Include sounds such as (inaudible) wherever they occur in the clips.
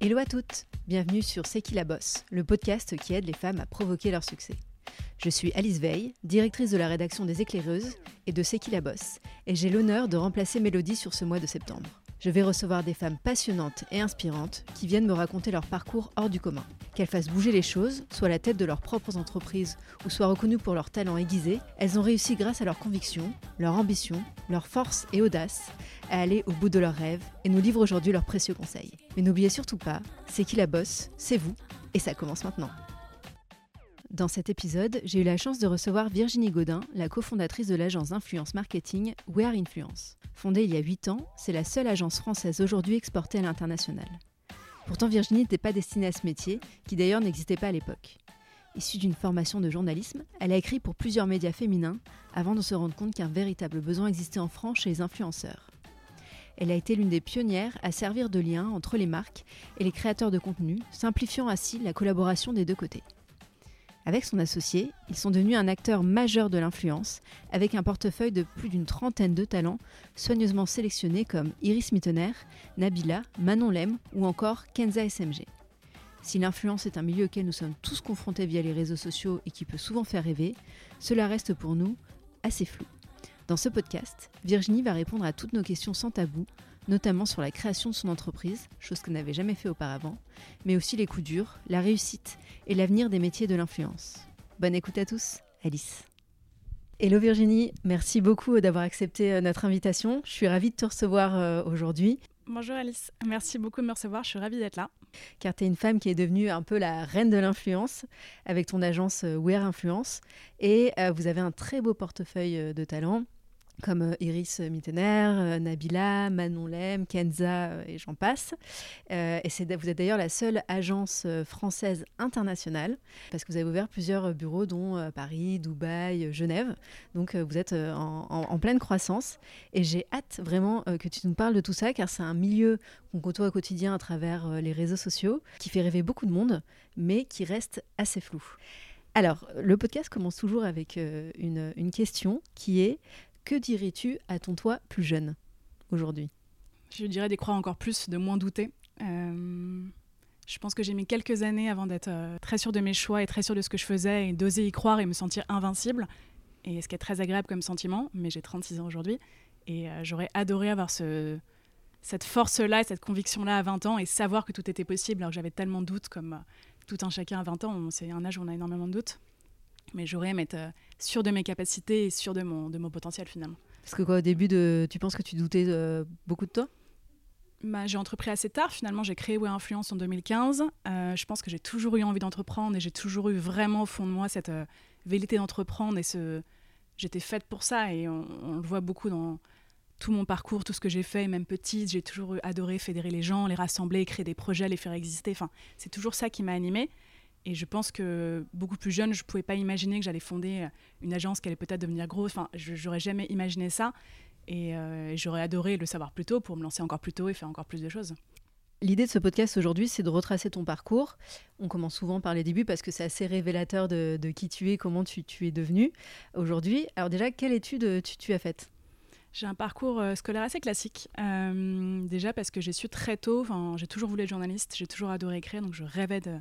Hello à toutes, bienvenue sur C'est qui la bosse, le podcast qui aide les femmes à provoquer leur succès. Je suis Alice Veil, directrice de la rédaction des Éclaireuses et de C'est qui la bosse, et j'ai l'honneur de remplacer Mélodie sur ce mois de septembre. Je vais recevoir des femmes passionnantes et inspirantes qui viennent me raconter leur parcours hors du commun. Qu'elles fassent bouger les choses, soit à la tête de leurs propres entreprises ou soient reconnues pour leur talent aiguisé, elles ont réussi grâce à leur conviction, leur ambition, leur force et audace à aller au bout de leurs rêves et nous livrent aujourd'hui leurs précieux conseils. Mais n'oubliez surtout pas, c'est qui la bosse, c'est vous, et ça commence maintenant. Dans cet épisode, j'ai eu la chance de recevoir Virginie Godin, la cofondatrice de l'agence d'influence marketing Wear Influence. Fondée il y a 8 ans, c'est la seule agence française aujourd'hui exportée à l'international. Pourtant, Virginie n'était pas destinée à ce métier, qui d'ailleurs n'existait pas à l'époque. Issue d'une formation de journalisme, elle a écrit pour plusieurs médias féminins avant de se rendre compte qu'un véritable besoin existait en France chez les influenceurs. Elle a été l'une des pionnières à servir de lien entre les marques et les créateurs de contenu, simplifiant ainsi la collaboration des deux côtés. Avec son associé, ils sont devenus un acteur majeur de l'influence, avec un portefeuille de plus d'une trentaine de talents, soigneusement sélectionnés comme Iris Mittener, Nabila, Manon Lem ou encore Kenza SMG. Si l'influence est un milieu auquel nous sommes tous confrontés via les réseaux sociaux et qui peut souvent faire rêver, cela reste pour nous assez flou. Dans ce podcast, Virginie va répondre à toutes nos questions sans tabou, notamment sur la création de son entreprise, chose qu'elle n'avait jamais fait auparavant, mais aussi les coups durs, la réussite et l'avenir des métiers de l'influence. Bonne écoute à tous, Alice. Hello Virginie, merci beaucoup d'avoir accepté euh, notre invitation. Je suis ravie de te recevoir euh, aujourd'hui. Bonjour Alice, merci beaucoup de me recevoir, je suis ravie d'être là. Car tu es une femme qui est devenue un peu la reine de l'influence avec ton agence euh, Wear Influence et vous avez un très beau portefeuille de talents comme euh, Iris Mittener, euh, Nabila, Manon Lem, Kenza euh, et j'en passe. et vous êtes d'ailleurs la seule agence française internationale parce que vous avez ouvert plusieurs bureaux dont Paris, Dubaï, Genève. Donc vous êtes en, pleine croissance et j'ai hâte vraiment que tu nous parles de tout ça car c'est un milieu qu'on côtoie au quotidien à travers les réseaux sociaux qui fait rêver beaucoup de monde mais qui reste assez flou. Alors, le podcast commence toujours avec une, une question qui est que dirais-tu à ton toi plus jeune aujourd'hui? Je dirais d'y croire encore plus, de moins douter. Euh, je pense que j'ai mis quelques années avant d'être euh, très sûre de mes choix et très sûre de ce que je faisais et d'oser y croire et me sentir invincible. Et ce qui est très agréable comme sentiment, mais j'ai 36 ans aujourd'hui. Et euh, j'aurais adoré avoir ce, cette force-là, cette conviction-là à 20 ans et savoir que tout était possible alors que j'avais tellement de doutes comme tout un chacun à 20 ans. C'est un âge où on a énormément de doutes. Mais j'aurais aimé être euh, sûre de mes capacités et sûre de mon, de mon potentiel finalement. Parce que quoi, au début, de, tu penses que tu doutais euh, beaucoup de toi? Bah, J'ai entrepris assez tard. Finalement, j'ai créé We Influence en 2015. Euh, je pense que j'ai toujours eu envie d'entreprendre et j'ai toujours eu vraiment au fond de moi cette vérité d'entreprendre. Et ce... j'étais faite pour ça. Et on, on, le voit beaucoup dans tout mon parcours, tout ce que j'ai fait, même petite. J'ai toujours adoré fédérer les gens, les rassembler, créer des projets, les faire exister. Enfin, c'est toujours ça qui m'a animée. Et je pense que beaucoup plus jeune, je ne pouvais pas imaginer que j'allais fonder euh, une agence qui allait peut-être devenir grosse. Enfin, je n'aurais jamais imaginé ça. Euh, et j'aurais adoré le savoir plus tôt pour me lancer encore plus tôt et faire encore plus de choses. L'idée de ce podcast aujourd'hui, c'est de retracer ton parcours. On commence souvent par les débuts parce que c'est assez révélateur de, qui tu es, comment tu, es devenu aujourd'hui. Alors déjà, quelle étude tu, tu as faite? J'ai un parcours euh, scolaire assez classique. déjà parce que j'ai su très tôt, j'ai toujours voulu être journaliste, j'ai toujours adoré écrire, donc je rêvais de,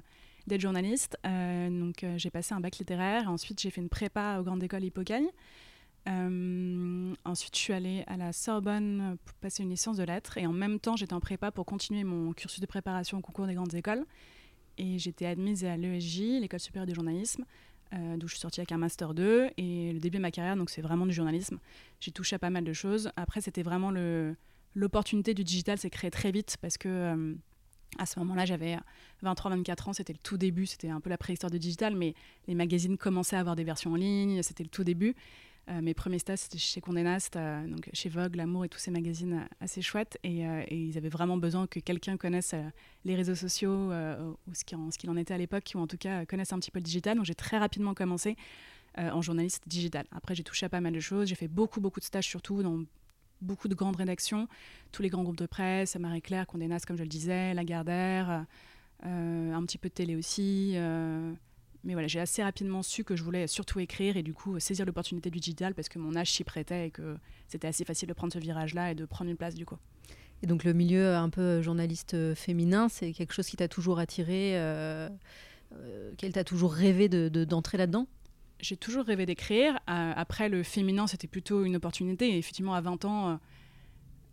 d'être journaliste. Euh, donc euh, j'ai passé un bac littéraire. Ensuite, j'ai fait une prépa aux grandes écoles Hippocagne. Euh, ensuite, je suis allée à la Sorbonne pour passer une licence de lettres. Et en même temps, j'étais en prépa pour continuer mon cursus de préparation au concours des grandes écoles. Et j'étais admise à l'ESJ, l'école supérieure du journalisme, d'où je suis sortie avec un master 2. Et le début de ma carrière, donc c'est vraiment du journalisme. J'ai touché à pas mal de choses. Après, c'était vraiment l'opportunité du digital s'est créée très vite parce que à ce moment-là, j'avais 23-24 ans, c'était le tout début, c'était un peu la préhistoire du digital, mais les magazines commençaient à avoir des versions en ligne, c'était le tout début. Euh, mes premiers stages, c'était chez Condé Nast, euh, donc chez Vogue, L'Amour et tous ces magazines euh, assez chouettes. Et, ils avaient vraiment besoin que quelqu'un connaisse les réseaux sociaux, ou ce qu'il en, en, était à l'époque, ou en tout cas connaisse un petit peu le digital. Donc j'ai très rapidement commencé en journaliste digital. Après, j'ai touché à pas mal de choses. J'ai fait beaucoup, beaucoup de stages, surtout dans beaucoup de grandes rédactions, tous les grands groupes de presse, Marie-Claire, Condé Nast, comme je le disais, Lagardère, euh, un petit peu de télé aussi. Euh, mais voilà, j'ai assez rapidement su que je voulais surtout écrire et du coup saisir l'opportunité du digital parce que mon âge s'y prêtait et que c'était assez facile de prendre ce virage-là et de prendre une place du coup. Et donc le milieu un peu journaliste féminin, c'est quelque chose qui t'a toujours attiré, euh, euh, qu'elle t'a toujours rêvé d'entrer là-dedans? J'ai toujours rêvé d'écrire. après, le féminin, c'était plutôt une opportunité. Et effectivement, à 20 ans,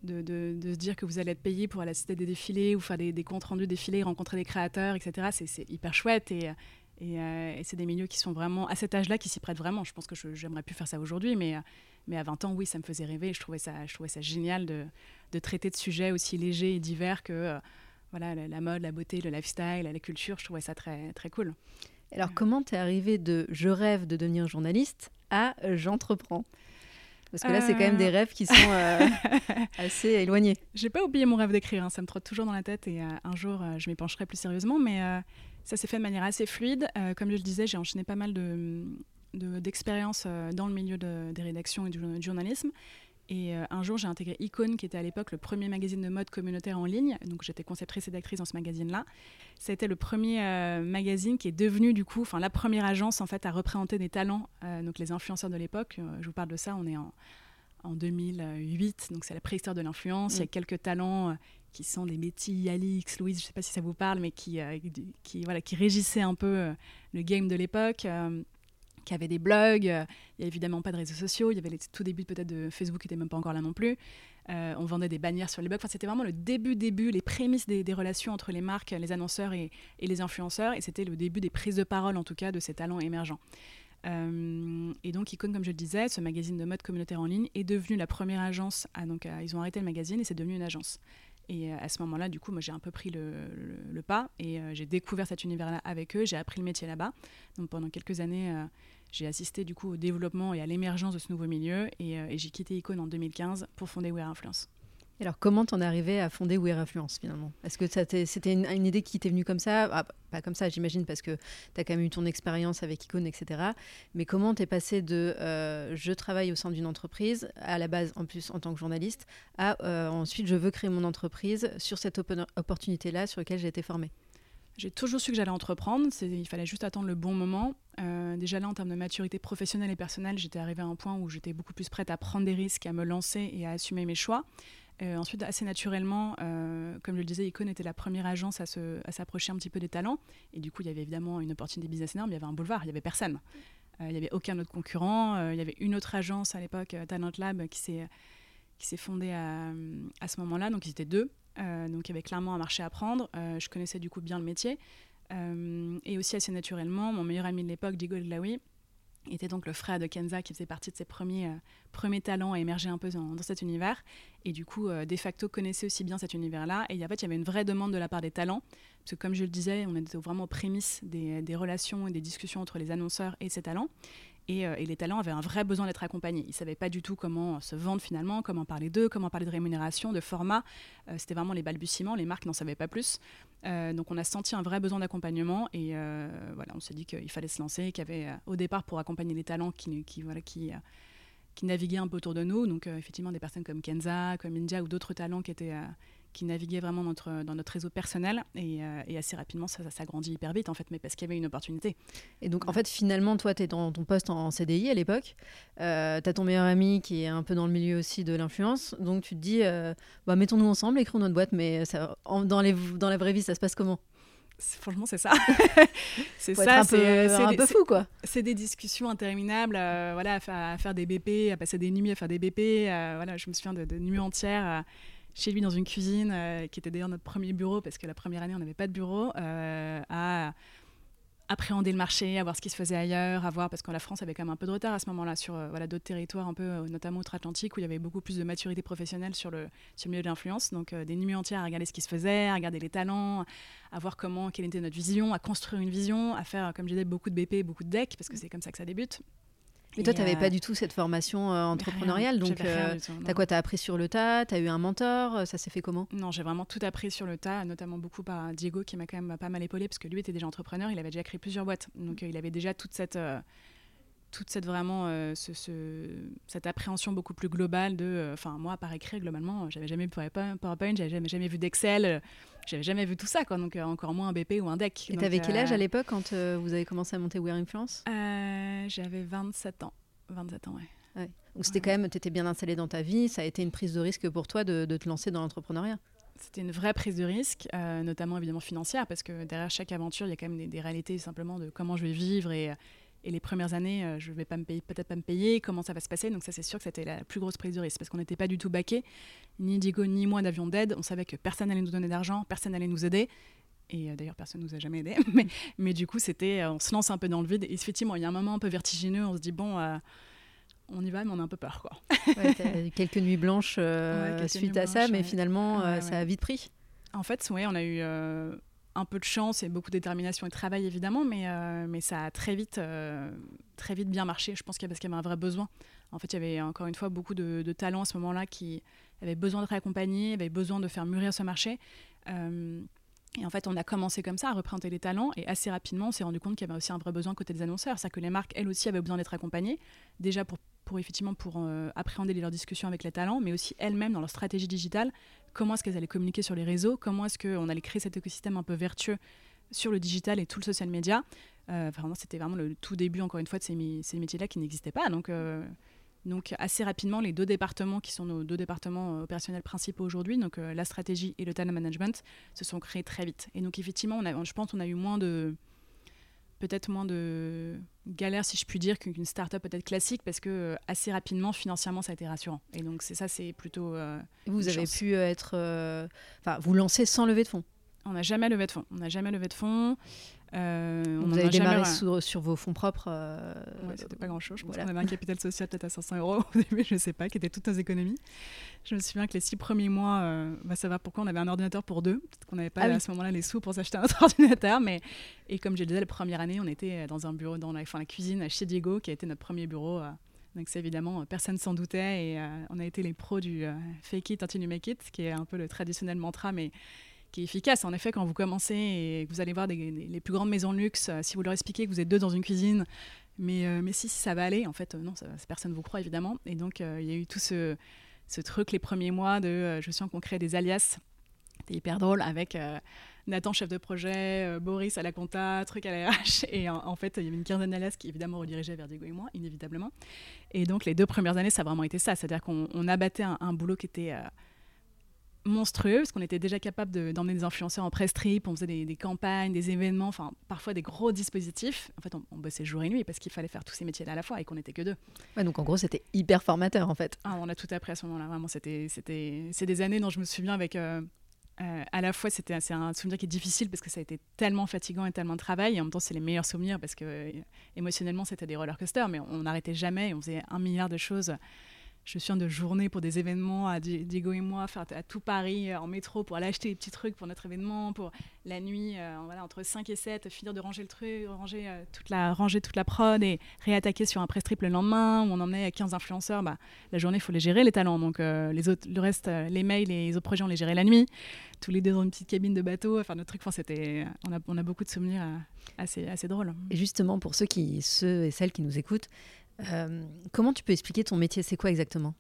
de, de, se dire que vous allez être payé pour aller assister des défilés ou faire des, comptes rendus défilés, rencontrer des créateurs, etc., c'est hyper chouette. Et, et, euh, et c'est des milieux qui sont vraiment, à cet âge-là, qui s'y prêtent vraiment. Je pense que j'aimerais plus faire ça aujourd'hui, mais, euh, à 20 ans, oui, ça me faisait rêver. je trouvais ça, génial de, traiter de sujets aussi légers et divers que euh, la, mode, la beauté, le lifestyle, la culture. Je trouvais ça très cool. Alors, comment t'es arrivé de je rêve de devenir journaliste à j'entreprends parce que là, c'est quand même des euh. rêves qui sont euh, (laughs) assez éloignés. J'ai pas oublié mon rêve d'écrire, hein. ça me trotte toujours dans la tête et euh, un jour, je m'y pencherai plus sérieusement. Mais ça s'est fait de manière assez fluide. comme je le disais, j'ai enchaîné pas mal d'expériences de, dans le milieu des rédactions et du journalisme. Et euh, un jour, j'ai intégré Icon, qui était à l'époque le premier magazine de mode communautaire en ligne. Donc, j'étais conceptrice et d'actrice dans ce magazine-là. Ça a été le premier euh, magazine qui est devenu, du coup, enfin, la première agence, en fait, à représenter des talents, euh, donc les influenceurs de l'époque. je vous parle de ça, on est en, en 2008, donc c'est la préhistoire de l'influence. Il y a mm. quelques talents qui sont des Betty, Alix, Louise, je ne sais pas si ça vous parle, mais qui, qui, voilà, qui régissaient un peu le game de l'époque qui avait des blogs. Euh, il n'y a évidemment pas de réseaux sociaux. Il y avait les tout début peut-être de Facebook qui n'était même pas encore là non plus. Euh, on vendait des bannières sur les blogs. Enfin, c'était vraiment le début, début, les prémices des, relations entre les marques, les annonceurs et, les influenceurs. Et c'était le début des prises de parole, en tout cas, de ces talents émergents. Euh, et donc, Icon, comme je le disais, ce magazine de mode communautaire en ligne est devenu la première agence. donc, ils ont arrêté le magazine et c'est devenu une agence. Et à ce moment-là, du coup, moi, j'ai un peu pris le, pas et j'ai découvert cet univers-là avec eux. J'ai appris le métier là-bas. Donc, pendant quelques années, j'ai assisté du coup au développement et à l'émergence de ce nouveau milieu et, euh, j'ai quitté Icon en 2015 pour fonder Wear Influence. Alors, comment t'en es arrivé à fonder Wear Influence finalement? Est-ce que c'était une, idée qui t'est venue comme ça? Ah, Pas comme ça, j'imagine, parce que tu as quand même eu ton expérience avec Icon, etc. Mais comment t'es passé de euh, je travaille au sein d'une entreprise, à la base en plus en tant que journaliste, à euh, ensuite je veux créer mon entreprise sur cette opportunité-là sur laquelle j'ai été formée? J'ai toujours su que j'allais entreprendre, il fallait juste attendre le bon moment. Euh, déjà là, en termes de maturité professionnelle et personnelle, j'étais arrivée à un point où j'étais beaucoup plus prête à prendre des risques, à me lancer et à assumer mes choix. Euh, ensuite, assez naturellement, euh, comme je le disais, Icon était la première agence à, s'approcher un petit peu des talents. Et du coup, il y avait évidemment une opportunité business énorme, il y avait un boulevard, il n'y avait personne. il n'y avait aucun autre concurrent. il y avait une autre agence à l'époque, Talent Lab, qui s'est, fondée à ce moment-là. Donc, ils étaient deux. Euh, donc il y avait clairement un marché à prendre. Euh, je connaissais du coup bien le métier. Euh, et aussi assez naturellement, mon meilleur ami de l'époque, Diego Glaoui, était donc le frère de Kenza qui faisait partie de ses premiers, talents à émerger un peu dans, cet univers. Et du coup, de facto, connaissait aussi bien cet univers-là. Et en fait, il y avait une vraie demande de la part des talents. Parce que comme je le disais, on était vraiment aux prémices des relations et des discussions entre les annonceurs et ces talents. Euh, et, les talents avaient un vrai besoin d'être accompagnés. Ils ne savaient pas du tout comment se vendre finalement, comment parler d'eux, comment parler de rémunération, de format. Euh, c'était vraiment les balbutiements, les marques n'en savaient pas plus. Euh, donc on a senti un vrai besoin d'accompagnement et voilà, on s'est dit qu'il fallait se lancer, qu'il y avait au départ pour accompagner les talents qui, qui, qui naviguaient un peu autour de nous. Donc effectivement des personnes comme Kenza, comme India ou d'autres talents qui étaient qui naviguait vraiment notre, dans notre réseau personnel. Et, euh, assez rapidement, ça, ça, grandit hyper vite, en fait, mais parce qu'il y avait une opportunité. Et donc, en fait, finalement, toi, tu es dans ton poste en CDI à l'époque. Euh, tu as ton meilleur ami qui est un peu dans le milieu aussi de l'influence. Donc, tu te dis, euh, bah, mettons-nous ensemble, écrivons notre boîte, mais ça, dans, les, dans la vraie vie, ça se passe comment? Franchement, c'est ça. (laughs) c'est ça. Un peu, un peu fou, quoi. C'est des discussions interminables, voilà, à faire, des BP, à passer des nuits à faire des BP. voilà, je me souviens de, de nuits entières chez lui dans une cuisine, euh, qui était d'ailleurs notre premier bureau, parce que la première année, on n'avait pas de bureau, euh, à appréhender le marché, à voir ce qui se faisait ailleurs, à voir, parce que la France avait quand même un peu de retard à ce moment-là sur euh, voilà, d'autres territoires, un peu, notamment outre-Atlantique, où il y avait beaucoup plus de maturité professionnelle sur le, sur le milieu de l'influence. Donc des nuits entières à regarder ce qui se faisait, à regarder les talents, à voir comment, quelle était notre vision, à construire une vision, à faire, comme je disais, beaucoup de BP, beaucoup de decks, parce que c'est comme ça que ça débute. Mais toi, tu n'avais pas du tout cette formation euh, entrepreneuriale. donc, tu as quoi Tu as appris sur le tas Tu as eu un mentor euh, Ça s'est fait comment? Non, j'ai vraiment tout appris sur le tas, notamment beaucoup par Diego qui m'a quand même pas mal épaulé parce que lui était déjà entrepreneur. Il avait déjà créé plusieurs boîtes. Donc, euh, il avait déjà toute cette toute cette vraiment ce, cette appréhension beaucoup plus globale de enfin moi par écrit globalement j'avais jamais vu PowerPoint j'avais jamais, jamais vu d'Excel j'avais jamais vu tout ça quoi donc encore moins un BP ou un deck et t'avais quel âge à l'époque quand vous avez commencé à monter Wear Influence? J'avais 27 ans. 27 ans, ouais. Donc c'était quand même, tu étais bien installé dans ta vie, ça a été une prise de risque pour toi de, te lancer dans l'entrepreneuriat? C'était une vraie prise de risque, euh, notamment évidemment financière, parce que derrière chaque aventure, il y a quand même des, réalités simplement de comment je vais vivre et, et les premières années, euh, je vais pas me payer, peut-être pas me payer, comment ça va se passer. Donc ça, c'est sûr que c'était la plus grosse prise de risque, parce qu'on n'était pas du tout baqué, ni Diego ni moi n'avions d'aide. On savait que personne n'allait nous donner d'argent, personne n'allait nous aider. Et euh, d'ailleurs, personne ne nous a jamais aidés. (laughs) mais, mais, du coup, c'était, on se lance un peu dans le vide. Et effectivement, il y a un moment un peu vertigineux. On se dit, bon, on y va, mais on a un peu peur. Quoi. (laughs) ouais, quelques nuits blanches euh, suite à ça, mais finalement, euh, ça a vite pris. En fait, ouais, on a eu euh, un peu de chance et beaucoup de détermination et travail, évidemment, mais, mais ça a très vite, très vite bien marché. Je pense qu'il y, avait un vrai besoin. En fait, il y avait encore une fois beaucoup de, de talents à ce moment-là qui avaient besoin d'être accompagnés, avaient besoin de faire mûrir ce marché. Et en fait, on a commencé comme ça à représenter les talents et assez rapidement, on s'est rendu compte qu'il y avait aussi un vrai besoin côté des annonceurs, c'est-à-dire que les marques, elles aussi, avaient besoin d'être accompagnées, déjà pour, effectivement pour euh, appréhender leurs discussions avec les talents, mais aussi elles-mêmes dans leur stratégie digitale, comment est-ce qu'elles allaient communiquer sur les réseaux, comment est-ce qu'on allait créer cet écosystème un peu vertueux sur le digital et tout le social media? Euh, c'était vraiment le tout début, encore une fois, de ces, ces métiers-là qui n'existaient pas. Donc, euh, donc assez rapidement, les deux départements qui sont nos deux départements euh, opérationnels principaux aujourd'hui, donc euh, la stratégie et le talent management, se sont créés très vite. Et donc effectivement, on a, je pense qu'on a eu moins de peut-être moins de galères, si je puis dire, qu'une start-up peut-être classique, parce que euh, assez rapidement, financièrement, ça a été rassurant. Et donc c'est ça, c'est plutôt. vous avez pu être, enfin, vous lancer sans lever de fonds. On n'a jamais levé de fonds. On n'a jamais levé de fonds. Euh, on vous avez démarré sur, vos fonds propres euh, C'était pas grand-chose. Je pense qu'on avait un capital social peut-être à 500 euros (laughs) au début, je ne sais pas, qui était toutes nos économies. Je me souviens que les six premiers mois, euh, on va savoir pourquoi on avait un ordinateur pour deux? Peut-être qu'on n'avait pas ah à ce moment-là les sous pour s'acheter un autre (laughs) ordinateur. Mais... Et comme je le disais, la première année, on était dans un bureau, dans la, enfin, la cuisine chez Diego, qui a été notre premier bureau. donc c'est évidemment, personne s'en doutait et on a été les pros du fake it until you make it, qui est un peu le traditionnel mantra, mais qui est efficace. En effet, quand vous commencez et que vous allez voir les plus grandes maisons de luxe, euh, si vous leur expliquez que vous êtes deux dans une cuisine, mais, euh, mais si, ça va aller, en fait, euh, non, ça, personne ne vous croit évidemment. Et donc, il y a eu tout ce, truc les premiers mois de je sens qu'on crée des alias. C'était hyper drôle avec Nathan, chef de projet, Boris à la compta, truc à la RH. Et en, fait, il y avait une quinzaine d'alias qui évidemment redirigeaient vers Diego et moi, inévitablement. Et donc, les deux premières années, ça a vraiment été ça. C'est-à-dire qu'on abattait un, boulot qui était monstrueux, parce qu'on était déjà capable d'emmener des influenceurs en press trip, on faisait des, campagnes, des événements, enfin parfois des gros dispositifs. En fait, on, bossait jour et nuit parce qu'il fallait faire tous ces métiers-là à la fois et qu'on n'était que deux. Ouais, donc en gros, c'était hyper formateur en fait. Ah, on a tout appris à ce moment-là, vraiment. C'était, c'était, c'est des années dont je me souviens avec. Euh, euh, à la fois, c'était c'est un souvenir qui est difficile parce que ça a été tellement fatigant et tellement de travail. Et en même temps, c'est les meilleurs souvenirs parce que euh, émotionnellement, c'était des roller coasters, mais on n'arrêtait jamais. On faisait un milliard de choses je suis de journée pour des événements à Diego et moi, faire à tout Paris euh, en métro pour aller acheter des petits trucs pour notre événement, pour la nuit, euh, voilà, entre 5 et 7, finir de ranger le truc, ranger, euh, toute, la, ranger toute la prod et réattaquer sur un press trip le lendemain où on emmenait 15 influenceurs. Bah, la journée, il faut les gérer, les talents. Donc les autres, le reste, les mails les autres projets, on les gérait la nuit. Tous les deux dans une petite cabine de bateau. Enfin, notre truc, enfin, c'était, on, a, on a beaucoup de souvenirs assez, assez drôles. Et justement, pour ceux, qui, ceux et celles qui nous écoutent, euh, comment tu peux expliquer ton métier? C'est quoi exactement?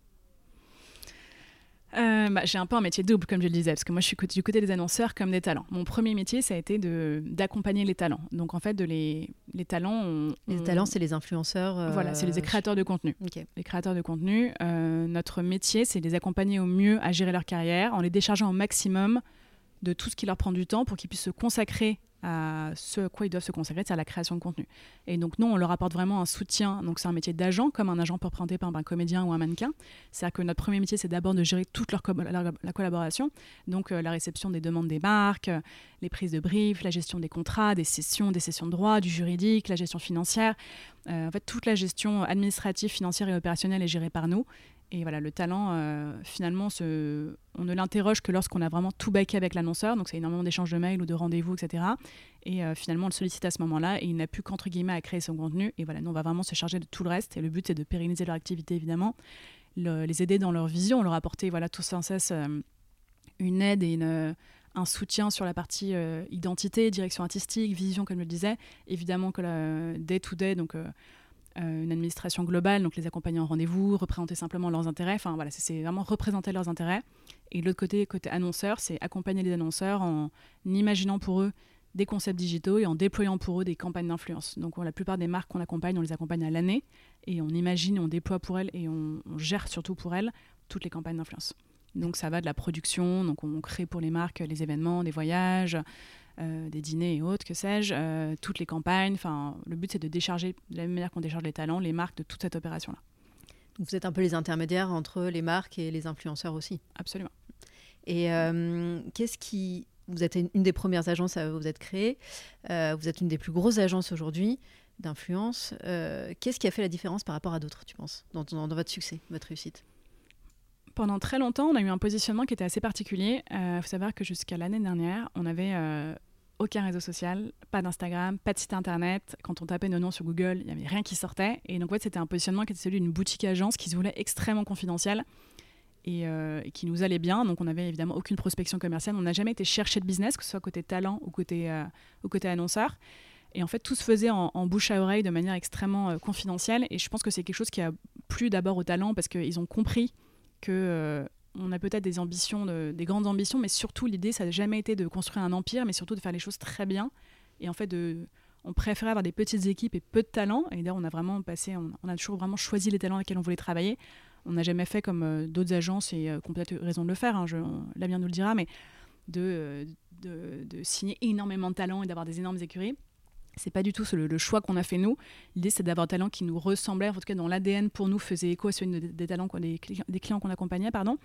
Euh, bah, j'ai un peu un métier double, comme je le disais, parce que moi, je suis du côté des annonceurs comme des talents. Mon premier métier, ça a été d'accompagner les talents. Donc, en fait, de les, les talents. les talents, c'est les influenceurs. Euh, voilà, c'est les créateurs de contenu. Les créateurs de contenu. notre métier, c'est les accompagner au mieux à gérer leur carrière en les déchargeant au maximum de tout ce qui leur prend du temps pour qu'ils puissent se consacrer à ce à quoi ils doivent se consacrer, c'est à la création de contenu. Et donc, nous, on leur apporte vraiment un soutien. Donc, c'est un métier d'agent, comme un agent peut représenter par un comédien ou un mannequin. C'est-à-dire que notre premier métier, c'est d'abord de gérer toute leur la, collaboration. Donc, euh, la réception des demandes des marques, euh, les prises de briefs, la gestion des contrats, des sessions, des sessions de droit, du juridique, la gestion financière. Euh, en fait, toute la gestion administrative, financière et opérationnelle est gérée par nous. Et voilà, le talent, euh, finalement, on ne l'interroge que lorsqu'on a vraiment tout baqué avec l'annonceur. Donc, c'est énormément d'échanges de mails ou de rendez-vous, etc. Et euh, finalement, on le sollicite à ce moment-là et il n'a plus qu'entre guillemets à créer son contenu. Et voilà, nous, on va vraiment se charger de tout le reste. Et le but, c'est de pérenniser leur activité, évidemment, les aider dans leur vision, leur apporter voilà, tout sans cesse euh, une aide et un soutien sur la partie identité, direction artistique, vision, comme je le disais. Évidemment que day-to-day, donc une administration globale, donc les accompagner en rendez-vous, représenter simplement leurs intérêts. Enfin voilà, c'est vraiment représenter leurs intérêts. Et l'autre côté, côté annonceur, c'est accompagner les annonceurs en imaginant pour eux des concepts digitaux et en déployant pour eux des campagnes d'influence. Donc la plupart des marques qu'on accompagne, on les accompagne à l'année et on imagine, on déploie pour elles et on, gère surtout pour elles toutes les campagnes d'influence. Donc ça va de la production, donc on crée pour les marques les événements, des voyages, euh, des dîners et autres, que sais-je, euh, toutes les campagnes. Enfin, le but c'est de décharger, de la même manière qu'on décharge les talents, les marques de toute cette opération-là. Vous êtes un peu les intermédiaires entre les marques et les influenceurs aussi. Absolument. Et euh, qu'est-ce qui vous êtes une des premières agences à vous être créée. Vous êtes une des plus grosses agences aujourd'hui d'influence. Qu'est-ce qui a fait la différence par rapport à d'autres, tu penses, dans, votre succès, votre réussite? Pendant très longtemps, on a eu un positionnement qui était assez particulier. Il euh, faut savoir que jusqu'à l'année dernière, on n'avait aucun réseau social, pas d'Instagram, pas de site internet. Quand on tapait nos noms sur Google, il n'y avait rien qui sortait. Et donc, en fait, c'était un positionnement qui était celui d'une boutique agence qui se voulait extrêmement confidentielle euh, et, qui nous allait bien. Donc on n'avait évidemment aucune prospection commerciale. On n'a jamais été chercher de business, que ce soit côté talent ou côté, euh, côté annonceur. Et en fait, tout se faisait en, bouche à oreille de manière extrêmement euh, confidentielle. Et je pense que c'est quelque chose qui a plu d'abord aux talents parce qu'ils ont compris que on a peut-être des ambitions, des grandes ambitions, mais surtout l'idée, ça n'a jamais été de construire un empire, mais surtout de faire les choses très bien. Et en fait, de, on préférait avoir des petites équipes et peu de talents. Et d'ailleurs, on a vraiment passé, on, on, a toujours vraiment choisi les talents avec lesquels on voulait travailler on n'a jamais fait comme euh, d'autres agences et euh, peut-être raison de le faire, hein, l'avenir nous le dira, mais de, de, signer énormément de talents et d'avoir des énormes écuries. C'est pas du tout le, choix qu'on a fait nous. L'idée, c'est d'avoir un talent qui nous ressemblait, en tout cas dans l'ADN pour nous, faisait écho à celui des, talents, des clients qu'on accompagnait, pardon,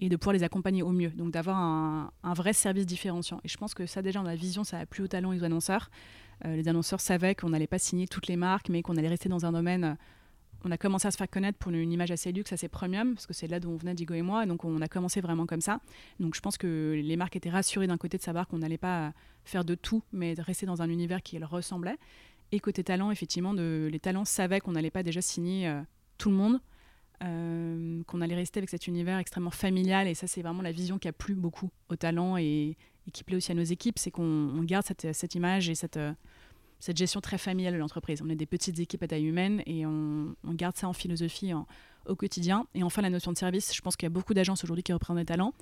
et de pouvoir les accompagner au mieux. Donc d'avoir un, vrai service différenciant. Et je pense que ça, déjà, dans la vision, ça a plu aux talents et aux annonceurs. Euh, les annonceurs savaient qu'on n'allait pas signer toutes les marques, mais qu'on allait rester dans un domaine on a commencé à se faire connaître pour une image assez luxe, assez premium, parce que c'est là d'où on venait, Digo et moi, donc on a commencé vraiment comme ça. Donc je pense que les marques étaient rassurées d'un côté de savoir qu'on n'allait pas faire de tout, mais rester dans un univers qui leur ressemblait. Et côté talent, effectivement, les talents savaient qu'on n'allait pas déjà signer euh, tout le monde, euh, qu'on allait rester avec cet univers extrêmement familial, et ça c'est vraiment la vision qui a plu beaucoup aux talents et, qui plaît aussi à nos équipes, c'est qu'on garde cette, cette, image et cette... Euh, cette gestion très familiale de l'entreprise. On est des petites équipes à taille humaine et on, garde ça en philosophie au quotidien. Et enfin, la notion de service, je pense qu'il y a beaucoup d'agences aujourd'hui qui représentent des talents.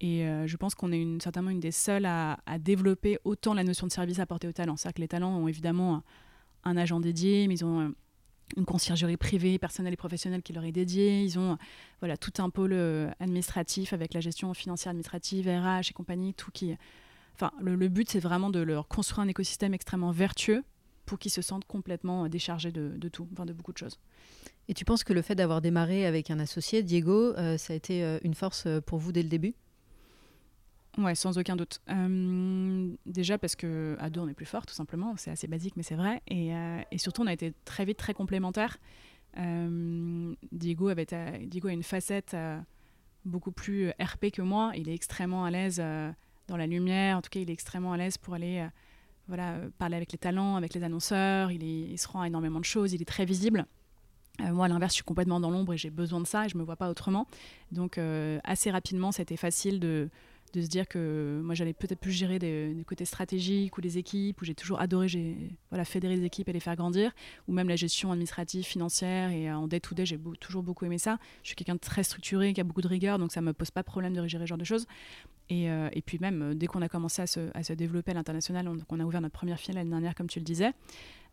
Et euh, je pense qu'on est certainement une des seules à, développer autant la notion de service apportée aux talents. C'est-à-dire que les talents ont évidemment un, agent dédié, mais ils ont euh, une conciergerie privée, personnelle et professionnelle qui leur est dédiée. Ils ont voilà, tout un pôle euh, administratif avec la gestion financière administrative, RH et compagnie, tout qui Enfin, le, but, c'est vraiment de leur construire un écosystème extrêmement vertueux pour qu'ils se sentent complètement euh, déchargés de, tout, enfin de beaucoup de choses. Et tu penses que le fait d'avoir démarré avec un associé, Diego, euh, ça a été euh, une force pour vous dès le début? Ouais, sans aucun doute. déjà parce que à deux on est plus fort, tout simplement. C'est assez basique, mais c'est vrai. Et, et, surtout, on a été très vite très complémentaires. Diego avait Diego a une facette beaucoup plus RP que moi. Il est extrêmement à l'aise dans la lumière. En tout cas, il est extrêmement à l'aise pour aller euh, voilà, euh, parler avec les talents, avec les annonceurs. Il, il, se rend à énormément de choses. Il est très visible. Euh, moi, à l'inverse, je suis complètement dans l'ombre et j'ai besoin de ça et je ne me vois pas autrement. Donc, assez rapidement, c'était facile de, de se dire que moi j'allais peut-être plus gérer des, côtés stratégiques ou des équipes où j'ai toujours adoré voilà fédérer des équipes et les faire grandir ou même la gestion administrative financière et en day to day j'ai toujours beaucoup aimé ça. Je suis quelqu'un de très structuré qui a beaucoup de rigueur donc ça me pose pas de problème de gérer ce genre de choses. Et, euh, et puis même euh, dès qu'on a commencé à se, à se développer à l'international on, on, a ouvert notre première filiale l'année dernière comme tu le disais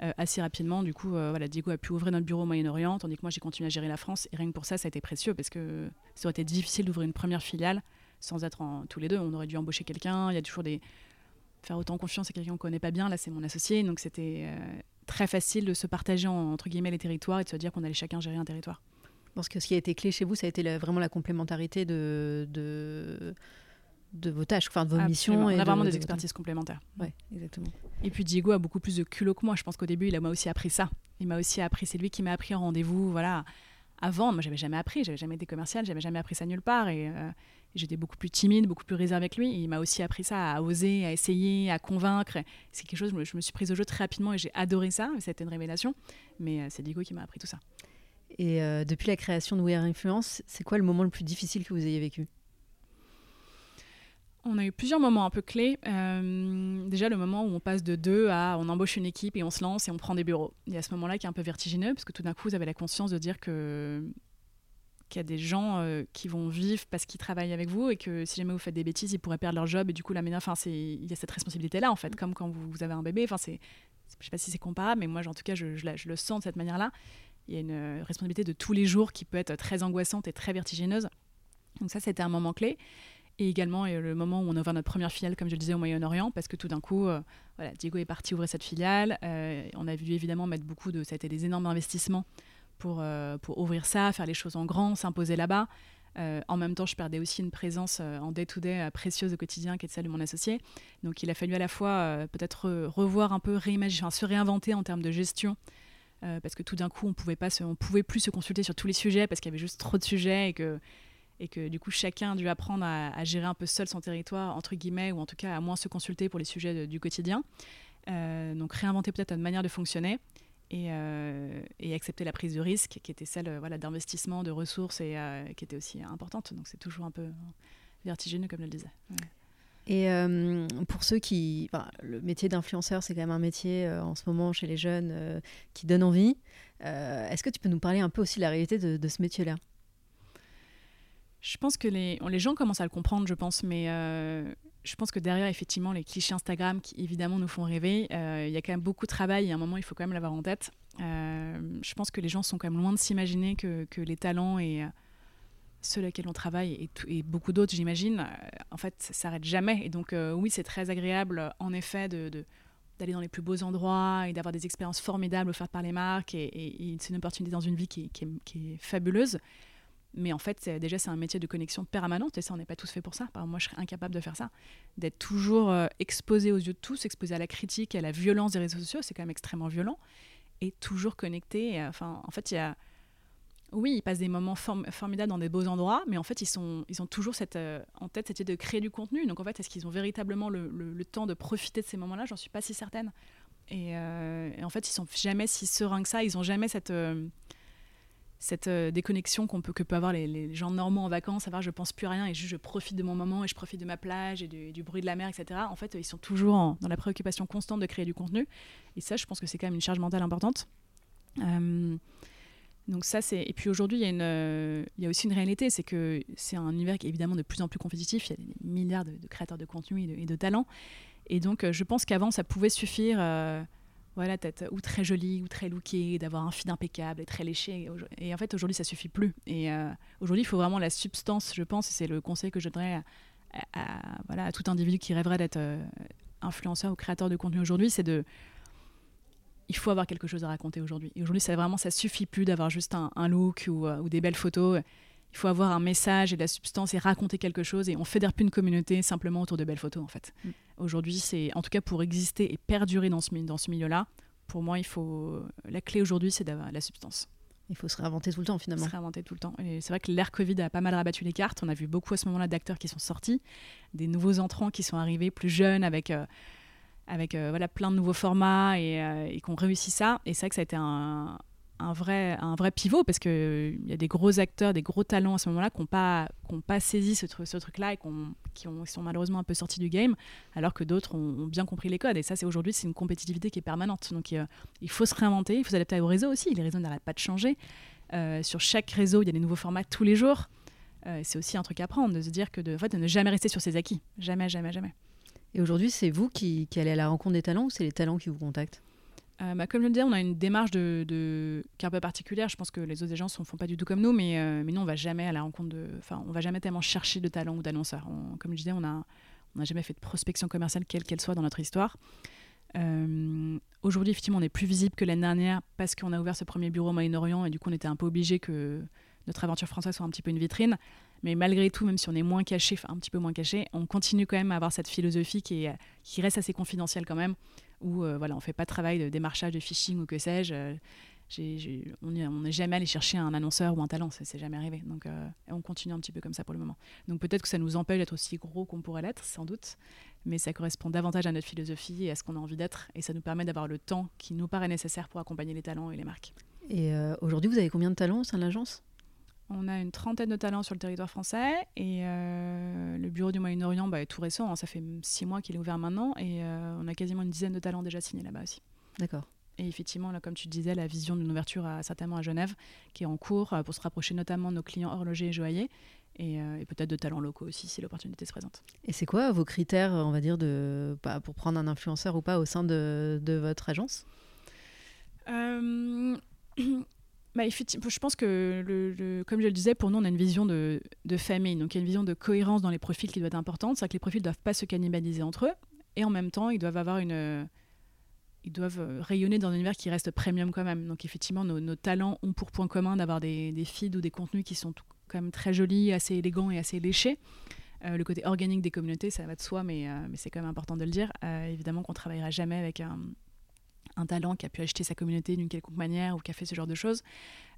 euh, assez rapidement. Du coup voilà Diego a pu ouvrir notre bureau au Moyen-Orient tandis que moi j'ai continué à gérer la France. Et rien que pour ça ça a été précieux parce que ça aurait été difficile d'ouvrir une première filiale sans être en, tous les deux. On aurait dû embaucher quelqu'un. Il y a toujours des. Faire autant confiance à quelqu'un qu'on connaît pas bien. Là, c'est mon associé. Donc, c'était euh, très facile de se partager entre guillemets les territoires et de se dire qu'on allait chacun gérer un territoire. Parce que ce qui a été clé chez vous, ça a été vraiment la complémentarité de, de, de vos tâches, enfin de vos missions. on a vraiment des expertises complémentaires. Ouais, exactement. Et puis Diego a beaucoup plus de culot que moi. Je pense qu'au début, il m'a aussi appris ça. Il m'a aussi appris, c'est lui qui m'a appris en rendez-vous, voilà, vendre. Moi, j'avais jamais appris, j'avais jamais été commercial, j'avais jamais appris ça nulle part. Et, euh, J'étais beaucoup plus timide, beaucoup plus réservée avec lui. il m'a aussi appris ça, à oser, à essayer, à convaincre. C'est quelque chose, je me suis prise au jeu très rapidement et j'ai adoré ça. C'était une révélation. Mais euh, c'est Diego qui m'a appris tout ça. Et euh, depuis la création de We Are Influence, c'est quoi le moment le plus difficile que vous ayez vécu? On a eu plusieurs moments un peu clés. Euh, déjà, le moment où on passe de deux à on embauche une équipe et on se lance et on prend des bureaux. Il y a ce moment-là qui est un peu vertigineux parce que tout d'un coup, vous avez la conscience de dire que qu'il y a des gens qui vont vivre parce qu'ils travaillent avec vous et que si jamais vous faites des bêtises, ils pourraient perdre leur job et du coup la meilleure, enfin c'est il y a cette responsabilité là en fait, comme quand vous, avez un bébé. Enfin c'est, je sais pas si c'est comparable, mais moi en tout cas je, je, le sens de cette manière-là. Il y a une responsabilité de tous les jours qui peut être très angoissante et très vertigineuse. Donc ça c'était un moment clé. Et également le moment où on a notre première filiale, comme je le disais, au Moyen-Orient, parce que tout d'un coup, voilà, Diego est parti ouvrir cette filiale. on a vu évidemment mettre beaucoup de. Ça a été des énormes investissements pour, euh, pour ouvrir ça, faire les choses en grand, s'imposer là-bas. Euh, en même temps, je perdais aussi une présence euh, en day-to-day précieuse au quotidien qui est celle de mon associé. Donc il a fallu à la fois peut-être revoir un peu, réimaginer, se réinventer en termes de gestion. parce que tout d'un coup, on pouvait pouvait plus se consulter sur tous les sujets parce qu'il y avait juste trop de sujets et que, et que du coup, chacun a dû apprendre à, gérer un peu seul son territoire entre guillemets ou en tout cas à moins se consulter pour les sujets du quotidien. donc réinventer peut-être une manière de fonctionner. Euh, et, accepter la prise de risque qui était celle euh, voilà, d'investissement, de ressources et euh, qui était aussi importante. Donc c'est toujours un peu vertigineux, comme je le disais. Et pour ceux qui. le métier d'influenceur, c'est quand même un métier en ce moment chez les jeunes qui donne envie. Est-ce que tu peux nous parler un peu aussi de la réalité de, ce métier-là? Je pense que les, gens commencent à le comprendre, je pense, mais je pense que derrière, effectivement, les clichés Instagram qui évidemment nous font rêver, euh, il y a quand même beaucoup de travail et à un moment, il faut quand même l'avoir en tête. Euh, je pense que les gens sont quand même loin de s'imaginer que, les talents et euh, ceux à lesquels on travaille et, beaucoup d'autres, j'imagine, en fait, ça s'arrête jamais. Et donc, oui, c'est très agréable, en effet, d'aller dans les plus beaux endroits et d'avoir des expériences formidables offertes par les marques. Et, c'est une opportunité dans une vie qui est fabuleuse. Mais en fait, déjà, c'est un métier de connexion permanente et ça, on n'est pas tous fait pour ça. moi, je serais incapable de faire ça. D'être toujours euh, exposé aux yeux de tous, exposé à la critique à la violence des réseaux sociaux, c'est quand même extrêmement violent. Et toujours connecté. enfin, en fait, il y a. Oui, ils passent des moments formidables dans des beaux endroits, mais en fait, ils ont toujours cette, euh, en tête cette idée de créer du contenu. Donc, en fait, est-ce qu'ils ont véritablement le, temps de profiter de ces moments-là? J'en suis pas si certaine. Et, euh, et, en fait, ils sont jamais si sereins que ça. Ils ont jamais cette cette euh, déconnexion qu'on peut, que peuvent avoir les, gens normaux en vacances, savoir je pense plus à rien et juste je profite de mon moment et je profite de ma plage et du, bruit de la mer, etc. En fait, ils sont toujours dans la préoccupation constante de créer du contenu. Et ça, je pense que c'est quand même une charge mentale importante. Euh, donc ça, c'est... Et puis aujourd'hui, il y, a une, il y a aussi une réalité, c'est que c'est un univers qui est évidemment de plus en plus compétitif. Il y a des milliards de, créateurs de contenu et de, et de talents. Et donc, euh, je pense qu'avant, ça pouvait suffire voilà, tête ou très jolie ou très lookée, d'avoir un feed impeccable et très léché. Et en fait, aujourd'hui, ça suffit plus. Et euh, aujourd'hui, il faut vraiment la substance, je pense, et c'est le conseil que je donnerais à, voilà, à tout individu qui rêverait d'être euh, influenceur ou créateur de contenu aujourd'hui, c'est de il faut avoir quelque chose à raconter aujourd'hui. Et aujourd'hui, ça vraiment, ça suffit plus d'avoir juste un, look ou, euh, ou, des belles photos. Il faut avoir un message et de la substance et raconter quelque chose. Et on fédère plus une communauté simplement autour de belles photos, en fait. Mm. Aujourd'hui, c'est en tout cas pour exister et perdurer dans ce, dans ce milieu-là. Pour moi, il faut la clé aujourd'hui, c'est d'avoir la substance. Il faut se réinventer tout le temps finalement. Se réinventer tout le temps. Et c'est vrai que l'ère Covid a pas mal rabattu les cartes. On a vu beaucoup à ce moment-là d'acteurs qui sont sortis, des nouveaux entrants qui sont arrivés plus jeunes avec, euh, avec euh, voilà, plein de nouveaux formats et, euh, et qui ont réussi ça. Et c'est vrai que ça a été un, un vrai, un vrai pivot parce qu'il euh, y a des gros acteurs, des gros talents à ce moment-là qui n'ont pas, pas saisi ce, ce truc-là et qui ont, sont malheureusement un peu sortis du game, alors que d'autres ont, bien compris les codes. Et ça, c'est aujourd'hui, c'est une compétitivité qui est permanente. Donc euh, il faut se réinventer, il faut s'adapter au réseau aussi. Les réseaux n'arrêtent pas de changer. Euh, sur chaque réseau, il y a des nouveaux formats tous les jours. c'est aussi un truc à prendre, de se dire que de, en fait, de ne jamais rester sur ses acquis. Jamais, jamais, jamais. Et aujourd'hui, c'est vous qui allez à la rencontre des talents ou c'est les talents qui vous contactent? Euh, bah, comme je le disais, on a une démarche de, qui est un peu particulière. Je pense que les autres agences ne font pas du tout comme nous, mais, euh, mais nous, on va jamais à la rencontre de. Enfin, on va jamais tellement chercher de talents ou d'annonceurs. Comme je disais, on n'a jamais fait de prospection commerciale, quelle qu'elle soit, dans notre histoire. Euh, aujourd'hui, effectivement, on est plus visible que l'année dernière parce qu'on a ouvert ce premier bureau au Moyen-Orient et du coup, on était un peu obligé que notre aventure française soit un petit peu une vitrine. Mais malgré tout, même si on est moins caché, un petit peu moins caché, on continue quand même à avoir cette philosophie qui reste assez confidentielle quand même où euh, voilà, on ne fait pas de travail de démarchage, de phishing ou que sais-je. Euh, on n'est jamais allé chercher un annonceur ou un talent, ça s'est jamais arrivé. Donc, euh, on continue un petit peu comme ça pour le moment. Donc peut-être que ça nous empêche d'être aussi gros qu'on pourrait l'être, sans doute, mais ça correspond davantage à notre philosophie et à ce qu'on a envie d'être, et ça nous permet d'avoir le temps qui nous paraît nécessaire pour accompagner les talents et les marques. Et aujourd'hui, vous avez combien de talents au sein de l'agence? On a une trentaine de talents sur le territoire français et euh, le bureau du Moyen-Orient bah, est tout récent, hein. ça fait six mois qu'il est ouvert maintenant et euh, on a quasiment une dizaine de talents déjà signés là-bas aussi. D'accord. Et effectivement, là, comme tu disais, la vision d'une ouverture à, certainement à Genève, qui est en cours pour se rapprocher notamment de nos clients horlogers et joailliers. Et, peut-être de talents locaux aussi si l'opportunité se présente. Et c'est quoi vos critères, on va dire, de, bah, pour prendre un influenceur ou pas au sein de, de votre agence? (clears throat) bah, je pense que, comme je le disais, pour nous, on a une vision de, famille. Donc, il y a une vision de cohérence dans les profils qui doit être importante. C'est-à-dire que les profils ne doivent pas se cannibaliser entre eux. Et en même temps, ils doivent avoir une. Ils doivent rayonner dans un univers qui reste premium quand même. Donc, effectivement, nos, talents ont pour point commun d'avoir des, feeds ou des contenus qui sont quand même très jolis, assez élégants et assez léchés. Euh, le côté organique des communautés, ça va de soi, mais, euh, c'est quand même important de le dire. Euh, évidemment qu'on ne travaillera jamais avec un, un talent qui a pu acheter sa communauté d'une quelconque manière ou qui a fait ce genre de choses.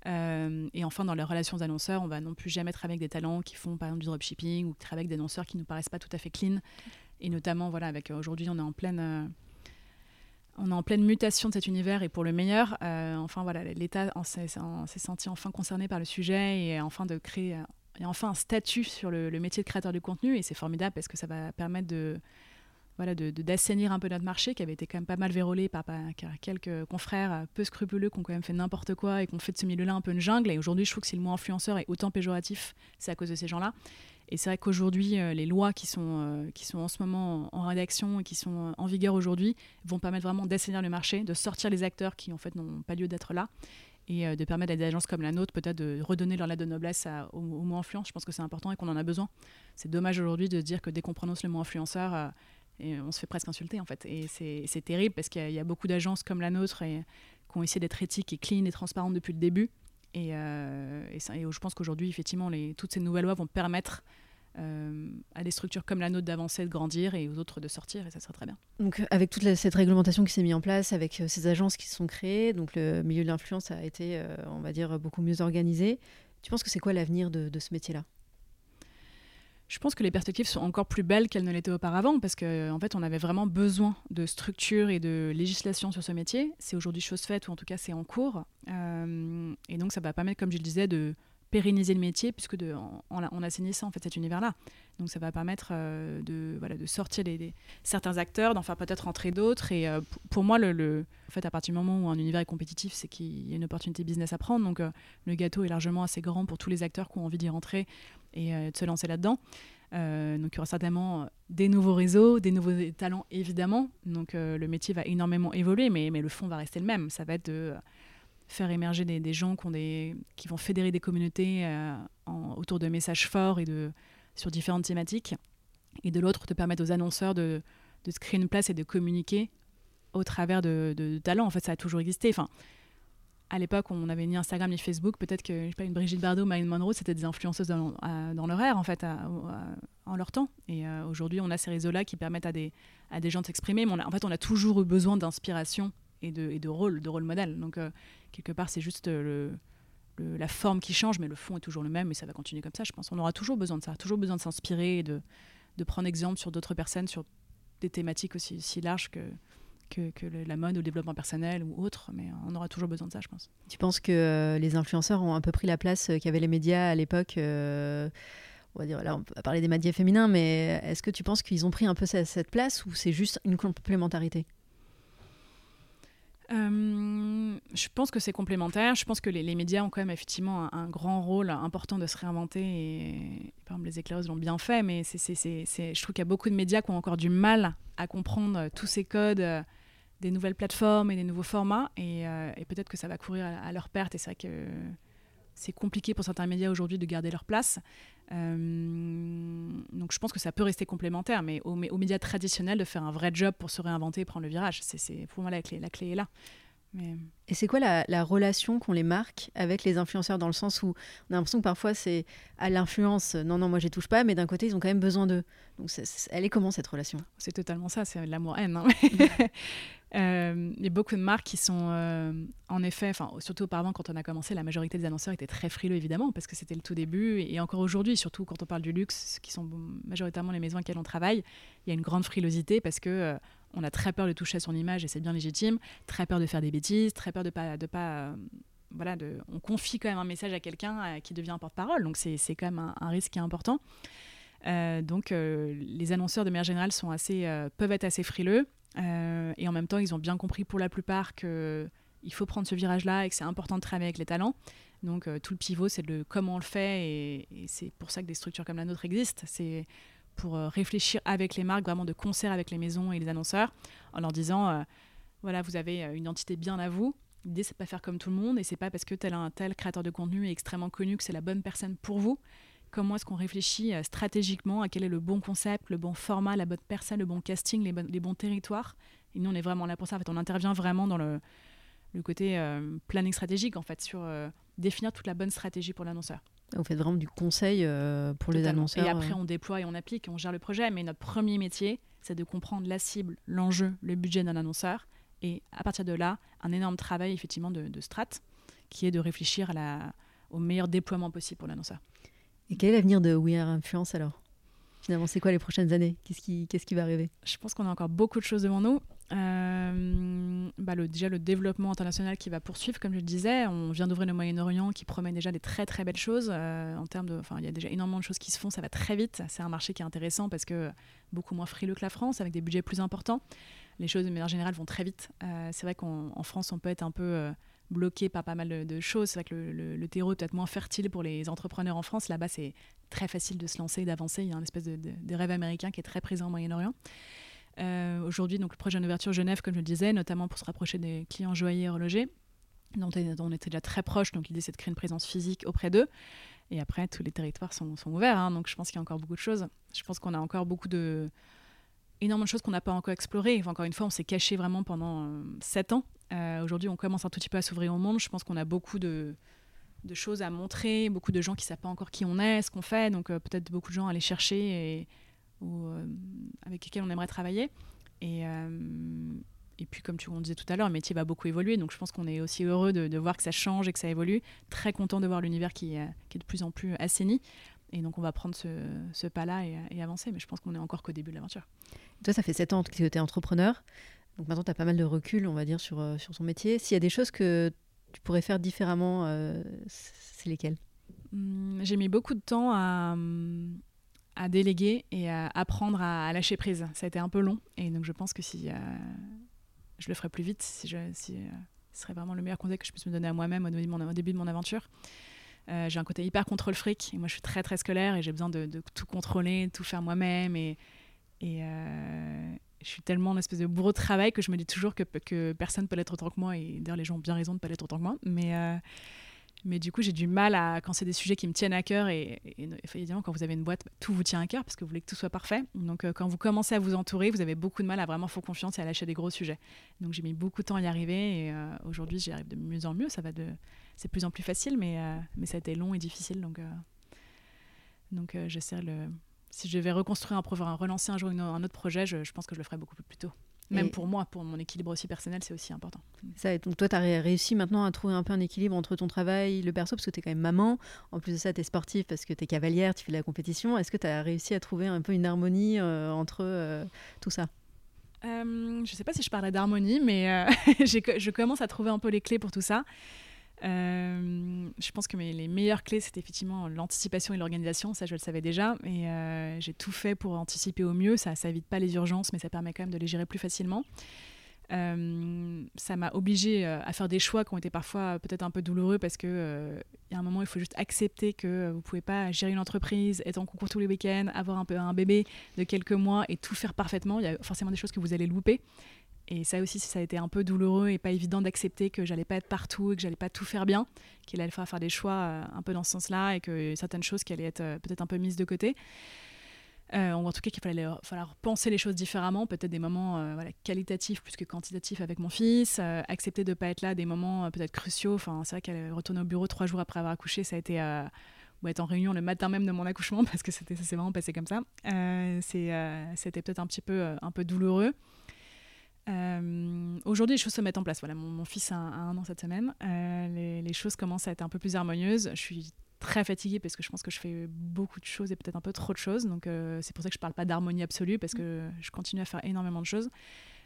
Euh, et enfin, dans les relations annonceurs, on va non plus jamais travailler avec des talents qui font par exemple du dropshipping ou qui travaillent avec des annonceurs qui ne nous paraissent pas tout à fait clean. Et notamment, voilà, avec euh, aujourd'hui, on est en pleine. Euh, on est en pleine mutation de cet univers et pour le meilleur. enfin voilà, l'État s'est senti enfin concerné par le sujet et enfin de créer, et enfin un statut sur le, le métier de créateur de contenu et c'est formidable parce que ça va permettre de, voilà, d'assainir un peu notre marché qui avait été quand même pas mal vérolé par, quelques confrères euh, peu scrupuleux qui ont quand même fait n'importe quoi et qui ont fait de ce milieu-là un peu une jungle. Et aujourd'hui, je trouve que si le mot influenceur est autant péjoratif, c'est à cause de ces gens-là. Et c'est vrai qu'aujourd'hui, euh, les lois qui sont, euh, qui sont en ce moment en rédaction et qui sont en vigueur aujourd'hui vont permettre vraiment d'assainir le marché, de sortir les acteurs qui en fait n'ont pas lieu d'être là et de permettre à des agences comme la nôtre peut-être de redonner leur lettre de noblesse au, mot influence. Je pense que c'est important et qu'on en a besoin. C'est dommage aujourd'hui de dire que dès qu'on prononce le mot influenceur, et on se fait presque insulter en fait. Et c'est terrible parce qu'il y, a beaucoup d'agences comme la nôtre qui ont essayé d'être éthiques et clean et transparentes depuis le début. Et, euh, je pense qu'aujourd'hui, effectivement, toutes ces nouvelles lois vont permettre euh, à des structures comme la nôtre d'avancer, de grandir et aux autres de sortir, et ça serait très bien. Donc, avec toute cette réglementation qui s'est mise en place, avec euh, ces agences qui se sont créées, donc le milieu de l'influence a été, on va dire, beaucoup mieux organisé. Tu penses que c'est quoi l'avenir de ce métier-là? Je pense que les perspectives sont encore plus belles qu'elles ne l'étaient auparavant parce qu'en en fait, on avait vraiment besoin de structure et de législation sur ce métier. C'est aujourd'hui chose faite ou en tout cas c'est en cours. Euh, et donc ça va permettre, comme je le disais, de pérenniser le métier puisque de, en, assainissant en fait cet univers-là. Donc ça va permettre euh, de, sortir certains acteurs, d'en faire peut-être entrer d'autres. Et euh, pour moi, le, en fait, à partir du moment où un univers est compétitif, c'est qu'il y a une opportunité business à prendre. Donc le gâteau est largement assez grand pour tous les acteurs qui ont envie d'y rentrer et euh, de se lancer là-dedans. Euh, donc il y aura certainement des nouveaux réseaux, des nouveaux talents évidemment. Donc euh, le métier va énormément évoluer, mais, mais, le fond va rester le même. Ça va être de faire émerger des, gens qui, ont des, qui, vont fédérer des communautés autour de messages forts et de, sur différentes thématiques. Et de l'autre, de permettre aux annonceurs de, de, se créer une place et de communiquer au travers de, de, talents. En fait, ça a toujours existé. Enfin, à l'époque, on n'avait ni Instagram ni Facebook. Peut-être que je sais pas, une Brigitte Bardot, Marilyn Monroe, c'était des influenceuses dans, dans, leur ère, en fait, en leur temps. Et euh, aujourd'hui, on a ces réseaux-là qui permettent à des, gens de s'exprimer. Mais en fait, on a toujours eu besoin d'inspiration et de, et de rôle, de rôle modèle. Donc, euh, quelque part, c'est juste la forme qui change, mais le fond est toujours le même et ça va continuer comme ça, je pense. On aura toujours besoin de ça, toujours besoin de s'inspirer et de, prendre exemple sur d'autres personnes, sur des thématiques aussi larges que, que, la mode ou le développement personnel ou autre, mais on aura toujours besoin de ça, je pense. Tu penses que euh, les influenceurs ont un peu pris la place euh, qu'avaient les médias à l'époque euh, on va dire, là, on va parler des médias féminins, mais est-ce que tu penses qu'ils ont pris un peu cette place ou c'est juste une complémentarité? Je pense que c'est complémentaire. Je pense que les, médias ont quand même effectivement un, grand rôle important de se réinventer. Et, par exemple, les éclaireuses l'ont bien fait, mais c'est, je trouve qu'il y a beaucoup de médias qui ont encore du mal à comprendre tous ces codes des nouvelles plateformes et des nouveaux formats. Et, euh, peut-être que ça va courir à, leur perte. Et c'est vrai que c'est compliqué pour certains médias aujourd'hui de garder leur place. Euh, donc je pense que ça peut rester complémentaire, mais aux, médias traditionnels de faire un vrai job pour se réinventer et prendre le virage. C'est, pour moi la clé, la clé est là. Et c'est quoi la, relation qu'on les marque avec les influenceurs dans le sens où on a l'impression que parfois c'est à l'influence, non, non, moi je touche pas, mais d'un côté ils ont quand même besoin d'eux. Donc elle est comment cette relation? C'est totalement ça, c'est l'amour-haine. Hein. (laughs) Euh, il y a beaucoup de marques qui sont euh, en effet, surtout auparavant quand on a commencé, la majorité des annonceurs étaient très frileux évidemment parce que c'était le tout début et encore aujourd'hui, surtout quand on parle du luxe, qui sont majoritairement les maisons à lesquelles on travaille, il y a une grande frilosité parce que euh, on a très peur de toucher à son image et c'est bien légitime, très peur de faire des bêtises, très peur de pas, de pas, voilà, de, on confie quand même un message à quelqu'un qui devient un porte-parole, donc c'est quand même un, risque qui est important. donc les annonceurs de manière générale sont assez, peuvent être assez frileux et en même temps, ils ont bien compris pour la plupart que il faut prendre ce virage-là et que c'est important de travailler avec les talents. Donc tout le pivot, c'est le comment on le fait et, et c'est pour ça que des structures comme la nôtre existent. C'est pour réfléchir avec les marques, vraiment de concert avec les maisons et les annonceurs, en leur disant voilà, vous avez une identité bien à vous, L'idée, c'est pas faire comme tout le monde et c'est pas parce que tel un tel créateur de contenu est extrêmement connu que c'est la bonne personne pour vous. Comment est-ce qu'on réfléchit euh, stratégiquement à quel est le bon concept, le bon format, la bonne personne, le bon casting, les, bons territoires? Et nous, on est vraiment là pour ça. En fait, on intervient vraiment dans le, côté euh, planning stratégique, en fait, sur euh, définir toute la bonne stratégie pour l'annonceur. Vous faites vraiment du conseil pour les annonceurs. Et après, on déploie et on applique, on gère le projet. Mais notre premier métier, c'est de comprendre la cible, l'enjeu, le budget d'un annonceur et à partir de là, un énorme travail effectivement de, de strat qui est de réfléchir à la, au meilleur déploiement possible pour l'annonceur. Et quel est l'avenir de We Are Influence alors? Finalement, c'est quoi les prochaines années? Qu'est-ce qui, qu'est-ce qui va arriver? Je pense qu'on a encore beaucoup de choses devant nous. Euh, bah le, déjà le développement international qui va poursuivre, comme je le disais. On vient d'ouvrir le Moyen-Orient qui promet déjà des très très belles choses. Euh, en termes de, enfin, il y a déjà énormément de choses qui se font, ça va très vite. C'est un marché qui est intéressant parce que beaucoup moins frileux que la France, avec des budgets plus importants les choses de manière générale vont très vite. Euh, c'est vrai qu'en France, on peut être un peu bloqué par pas mal de, choses. C'est vrai que le, terreau peut-être moins fertile pour les entrepreneurs en France. Là-bas, c'est très facile de se lancer, d'avancer. Il y a un espèce de, rêve américain qui est très présent au Moyen-Orient. Euh, aujourd'hui, le projet d'ouverture Genève, comme je le disais, notamment pour se rapprocher des clients joailliers et horlogers, dont on était déjà très proche. Donc l'idée, c'est de créer une présence physique auprès d'eux. Et après, tous les territoires sont, ouverts. Hein. donc je pense qu'il y a encore beaucoup de choses. Je pense qu'on a encore beaucoup de énormément de choses qu'on n'a pas encore explorées. encore une fois, on s'est caché vraiment pendant euh, sept ans. Euh, aujourd'hui, on commence un tout petit peu à s'ouvrir au monde. Je pense qu'on a beaucoup de, choses à montrer, beaucoup de gens qui ne savent pas encore qui on est, ce qu'on fait. Donc peut-être beaucoup de gens à aller chercher et, avec lesquels on aimerait travailler. Et, et puis, comme tu on disait tout à l'heure, le métier va beaucoup évoluer. Donc je pense qu'on est aussi heureux de, voir que ça change et que ça évolue. Très content de voir l'univers qui, qui, est de plus en plus assaini. Et donc, on va prendre ce, pas-là et, avancer. Mais je pense qu'on est encore qu'au début de l'aventure. Toi, ça fait 7 ans que tu es entrepreneur. Donc maintenant, tu as pas mal de recul, on va dire, sur, euh, sur ton métier. S'il y a des choses que tu pourrais faire différemment, euh, c'est lesquelles? Hum, J'ai mis beaucoup de temps à, à, déléguer et à apprendre à, lâcher prise. Ça a été un peu long. Et donc, je pense que si euh, je le ferais plus vite, si ce serait vraiment le meilleur conseil que je puisse me donner à moi-même au, début de mon aventure. Euh, j'ai un côté hyper contrôle fric. Et moi, je suis très, très scolaire et j'ai besoin de, tout contrôler, tout faire moi-même. Et, euh, je suis tellement en espèce de bourreau de travail que je me dis toujours que, que personne ne peut l'être autant que moi. Et d'ailleurs, les gens ont bien raison de ne pas l'être autant que moi. Mais, euh, mais du coup, j'ai du mal à, quand c'est des sujets qui me tiennent à cœur. Et, évidemment, quand vous avez une boîte, tout vous tient à cœur parce que vous voulez que tout soit parfait. Donc, quand vous commencez à vous entourer, vous avez beaucoup de mal à vraiment faire confiance et à lâcher des gros sujets. Donc, j'ai mis beaucoup de temps à y arriver. Et aujourd'hui, j'y arrive de mieux en mieux. Ça va de c'est de plus en plus facile, mais, euh, mais ça a été long et difficile. Donc, euh, donc euh, j'essaie le. Si je devais reconstruire un projet, relancer un jour un autre projet, je, pense que je le ferais beaucoup plus tôt. Même pour moi, pour mon équilibre aussi personnel, c'est aussi important. Ça, donc toi, tu as réussi maintenant à trouver un peu un équilibre entre ton travail, le perso, parce que tu es quand même maman. En plus de ça, tu es sportive parce que tu es cavalière, tu fais de la compétition. Est-ce que tu as réussi à trouver un peu une harmonie entre tout ça? Je ne sais pas si je parlais d'harmonie, mais (laughs) je commence à trouver un peu les clés pour tout ça. Euh, je pense que mes, les meilleures clés, c'était effectivement l'anticipation et l'organisation. Ça, je le savais déjà. Et euh, j'ai tout fait pour anticiper au mieux. Ça, ça évite pas les urgences, mais ça permet quand même de les gérer plus facilement. Euh, ça m'a obligé à faire des choix qui ont été parfois peut-être un peu douloureux parce que il y a un moment il faut juste accepter que vous pouvez pas gérer une entreprise, être en concours tous les week-ends, avoir un peu un bébé de quelques mois et tout faire parfaitement. Il y a forcément des choses que vous allez louper. Et ça aussi, ça a été un peu douloureux et pas évident d'accepter que j'allais pas être partout et que j'allais pas tout faire bien, qu'il allait falloir faire des choix euh, un peu dans ce sens-là et que certaines choses qui allaient être euh, peut-être un peu mises de côté. Euh, en tout cas qu'il fallait falloir penser les choses différemment, peut-être des moments voilà, qualitatifs plus que quantitatifs avec mon fils, accepter de ne pas être là des moments peut-être cruciaux. Enfin, c'est vrai qu'elle retourner au bureau trois jours après avoir accouché, ça a été ou être en réunion le matin même de mon accouchement (laughs) parce que c'était ça s'est vraiment passé comme ça. c'était peut-être un petit peu un peu douloureux. Euh, aujourd'hui, les choses se mettent en place. Voilà, mon, fils a un, an cette semaine. Euh, les, choses commencent à être un peu plus harmonieuses. Je suis très fatiguée parce que je pense que je fais beaucoup de choses et peut-être un peu trop de choses. Donc, euh, c'est pour ça que je parle pas d'harmonie absolue parce que je continue à faire énormément de choses.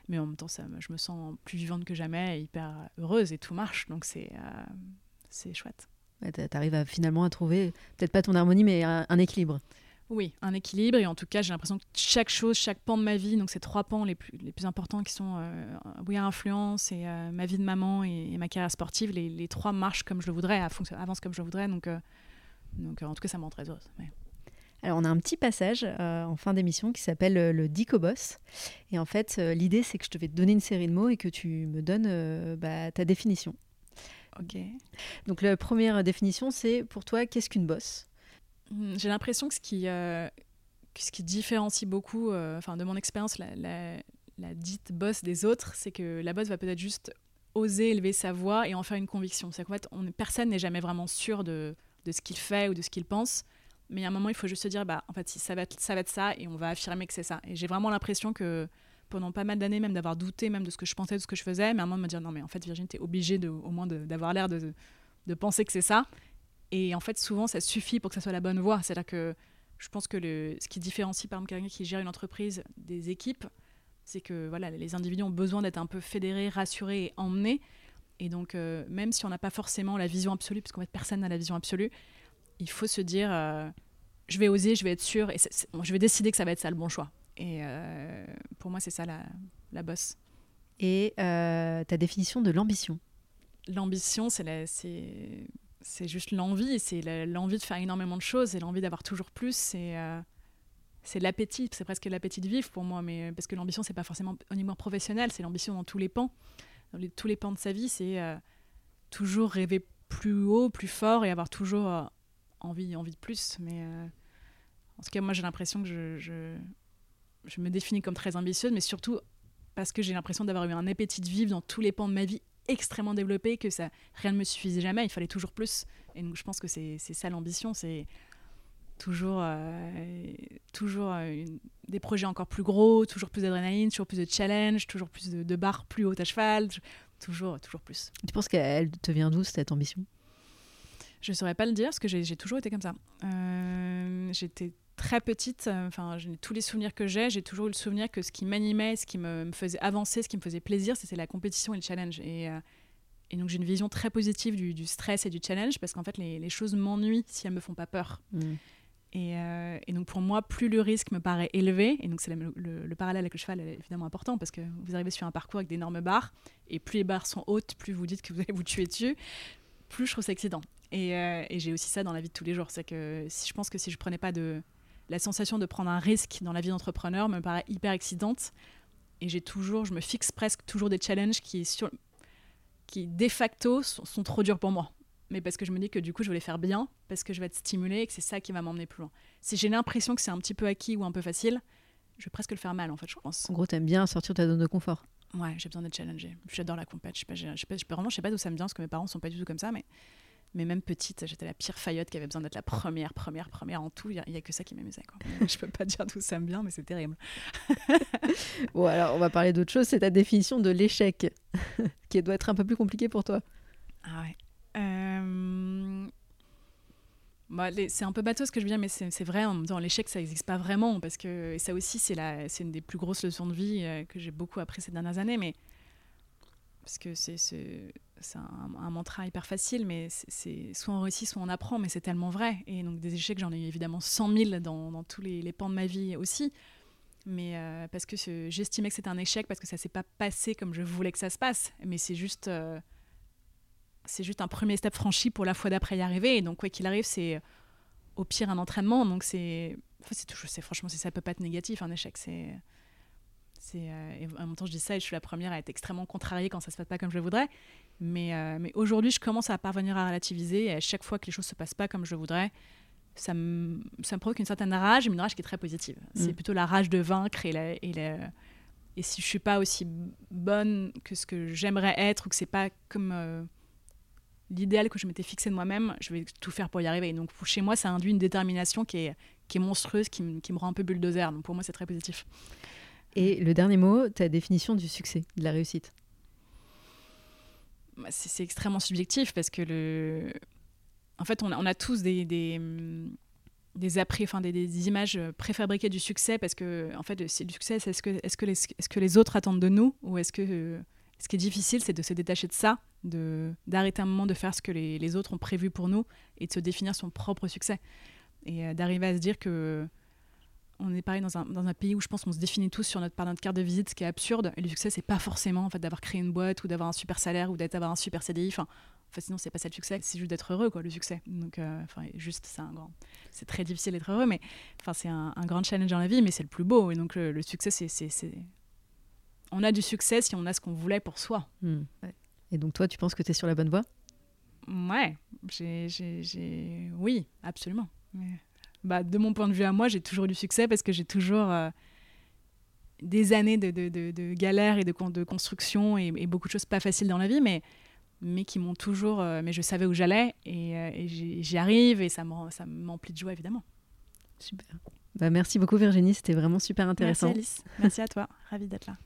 Mais en même temps, je me sens plus vivante que jamais, hyper heureuse et tout marche. Donc, c'est chouette. tu arrives finalement à trouver, peut-être pas ton harmonie, mais un équilibre. Oui, un équilibre. Et en tout cas, j'ai l'impression que chaque chose, chaque pan de ma vie, donc ces trois pans les plus, les plus importants qui sont euh, We Influence et euh, ma vie de maman et, ma carrière sportive, les, trois marchent comme je le voudrais, avancent comme je le voudrais. Donc, euh, donc en tout cas, ça me rend très heureuse. Alors, on a un petit passage en fin d'émission qui s'appelle le Dico Boss. Et en fait, l'idée, c'est que je te vais te donner une série de mots et que tu me donnes bah, ta définition. Ok. Donc, la première définition, c'est pour toi, qu'est-ce qu'une bosse? J'ai l'impression que ce qui, euh, différencie beaucoup, euh, enfin de mon expérience, la, dite bosse des autres, c'est que la bosse va peut-être juste oser élever sa voix et en faire une conviction. C'est qu'en fait, on, personne n'est jamais vraiment sûr de, ce qu'il fait ou de ce qu'il pense. Mais à un moment, il faut juste se dire, bah, en fait, ça va, être, ça et on va affirmer que c'est ça. Et j'ai vraiment l'impression que pendant pas mal d'années, même d'avoir douté même de ce que je pensais, de ce que je faisais, mais à un moment de me dire, non, mais en fait, Virginie, tu es obligée au moins d'avoir l'air de, penser que c'est ça. Et en fait, souvent, ça suffit pour que ça soit la bonne voie. C'est-à-dire que je pense que le, ce qui différencie par exemple quelqu'un qui gère une entreprise des équipes, c'est que voilà, les individus ont besoin d'être un peu fédérés, rassurés et emmenés. Et donc, euh, même si on n'a pas forcément la vision absolue, parce qu'en fait, personne n'a la vision absolue, il faut se dire euh, je vais oser, je vais être sûr, et je vais décider que ça va être ça le bon choix. Et euh, pour moi, c'est ça la, la bosse. Et ta définition de l'ambition? L'ambition, c'est c'est juste l'envie, c'est l'envie de faire énormément de choses, et l'envie d'avoir toujours plus, c'est euh, c'est l'appétit, c'est presque l'appétit de vivre pour moi, mais parce que l'ambition c'est pas forcément au niveau professionnel, c'est l'ambition dans tous les pans, dans tous les pans de sa vie, c'est euh, toujours rêver plus haut, plus fort et avoir toujours euh, envie, envie de plus. Mais en tout cas, moi j'ai l'impression que je me définis comme très ambitieuse, mais surtout parce que j'ai l'impression d'avoir eu un appétit de vivre dans tous les pans de ma vie extrêmement développé, que ça, rien ne me suffisait jamais, il fallait toujours plus. Et donc je pense que c'est ça l'ambition, c'est toujours, euh, toujours euh, des projets encore plus gros, toujours plus d'adrénaline, toujours plus de challenge, toujours plus de, de barres plus hautes à cheval, toujours, toujours plus. Tu penses qu'elle te vient d'où cette ambition? Je ne saurais pas le dire, parce que j'ai toujours été comme ça. Euh, J'étais très petite, euh, enfin, tous les souvenirs que j'ai, j'ai toujours eu le souvenir que ce qui m'animait, ce qui me, faisait avancer, ce qui me faisait plaisir, c'était la compétition et le challenge. Et, euh, et donc j'ai une vision très positive du, stress et du challenge parce qu'en fait les, les choses m'ennuient si elles me font pas peur. Mm. Et, euh, et, donc pour moi, plus le risque me paraît élevé, et donc c'est le, le, parallèle avec le cheval est évidemment important parce que vous arrivez sur un parcours avec d'énormes barres, et plus les barres sont hautes, plus vous dites que vous allez vous tuer dessus, plus je trouve ça excitant. Et, et j'ai aussi ça dans la vie de tous les jours, c'est que si je pense que si je prenais pas de, la sensation de prendre un risque dans la vie d'entrepreneur me paraît hyper excitante. Et j'ai toujours, je me fixe presque toujours des challenges qui, sur, qui de facto sont, trop durs pour moi. Mais parce que je me dis que du coup, je vais les faire bien, parce que je vais être stimulée et que c'est ça qui va m'emmener plus loin. Si j'ai l'impression que c'est un petit peu acquis ou un peu facile, je vais presque le faire mal, en fait, je pense. En gros, t'aimes bien sortir de ta zone de confort. Ouais, j'ai besoin d'être challengée. J'adore la compète. Je sais pas, je sais pas, vraiment, je sais pas d'où ça me vient, parce que mes parents sont pas du tout comme ça, mais mais même petite, j'étais la pire faillotte qui avait besoin d'être la première, première, première en tout. Il n'y a, que ça qui m'amusait. (laughs) je peux pas dire d'où ça me vient, mais c'est terrible. (laughs) bon, alors on va parler d'autre chose. C'est ta définition de l'échec, (laughs) qui doit être un peu plus compliquée pour toi. Ah ouais. Euh, bah, c'est un peu bateau ce que je veux dire, mais c'est vrai, en dans l'échec, ça n'existe pas vraiment, parce que et ça aussi, c'est une des plus grosses leçons de vie euh, que j'ai beaucoup appris ces dernières années, mais parce que c'est c'est un, mantra hyper facile, mais c'est soit on réussit, soit on apprend, mais c'est tellement vrai. Et donc des échecs, j'en ai eu évidemment 100 000 dans, tous les, pans de ma vie aussi. Mais euh, parce que j'estimais que c'était un échec, parce que ça s'est pas passé comme je voulais que ça se passe. Mais c'est juste, euh, c'est juste un premier step franchi pour la fois d'après y arriver. Et donc quoi qu'il arrive, c'est au pire un entraînement. Donc c'est, c'est franchement, ça peut pas être négatif un échec. C'est euh, et en même temps, je dis ça et je suis la première à être extrêmement contrariée quand ça se passe pas comme je voudrais. Mais, euh, mais aujourd'hui, je commence à parvenir à relativiser et à chaque fois que les choses se passent pas comme je voudrais, ça me, ça me provoque une certaine rage, mais une rage qui est très positive. C'est mm. plutôt la rage de vaincre et, la, et, et si je suis pas aussi bonne que ce que j'aimerais être ou que c'est pas comme euh, l'idéal que je m'étais fixé de moi-même, je vais tout faire pour y arriver. donc chez moi, ça induit une détermination qui est, qui est monstrueuse, qui, qui me rend un peu bulldozer. Donc pour moi, c'est très positif. Et le dernier mot, ta définition du succès, de la réussite? C'est extrêmement subjectif parce que le. En fait, on a, tous des, des, des, après, enfin, des, des, images préfabriquées du succès parce que, en fait, c'est du succès, est-ce que, est -ce que, les, est -ce que les autres attendent de nous ou est-ce que. ce qui est difficile, c'est de se détacher de ça, d'arrêter un moment de faire ce que les, les, autres ont prévu pour nous et de se définir son propre succès. Et euh, d'arriver à se dire que on est pareil dans un, dans un, pays où je pense qu'on se définit tous sur notre, par notre carte de visite, ce qui est absurde. Et le succès, c'est pas forcément en fait, d'avoir créé une boîte ou d'avoir un super salaire ou d'avoir un super CDI. Enfin, en fait, sinon, c'est pas ça le succès, c'est juste d'être heureux, quoi, le succès. Donc, euh, enfin, juste, c'est un grand. C'est très difficile d'être heureux, mais enfin, c'est un, grand challenge dans la vie, mais c'est le plus beau. Et donc, le, succès, c'est. On a du succès si on a ce qu'on voulait pour soi. Hmm. Et donc, toi, tu penses que tu es sur la bonne voie? Ouais, j'ai. Oui, absolument. Bah, de mon point de vue à moi, j'ai toujours eu du succès parce que j'ai toujours. Euh, des années de, de, de, galères et de, de construction et, et, beaucoup de choses pas faciles dans la vie, mais mais qui m'ont toujours. Euh, mais je savais où j'allais et, euh, j'y arrive et ça m'emplit de joie évidemment. Super. Bah, merci beaucoup Virginie, c'était vraiment super intéressant. Merci Alice, merci à toi, ravie d'être là.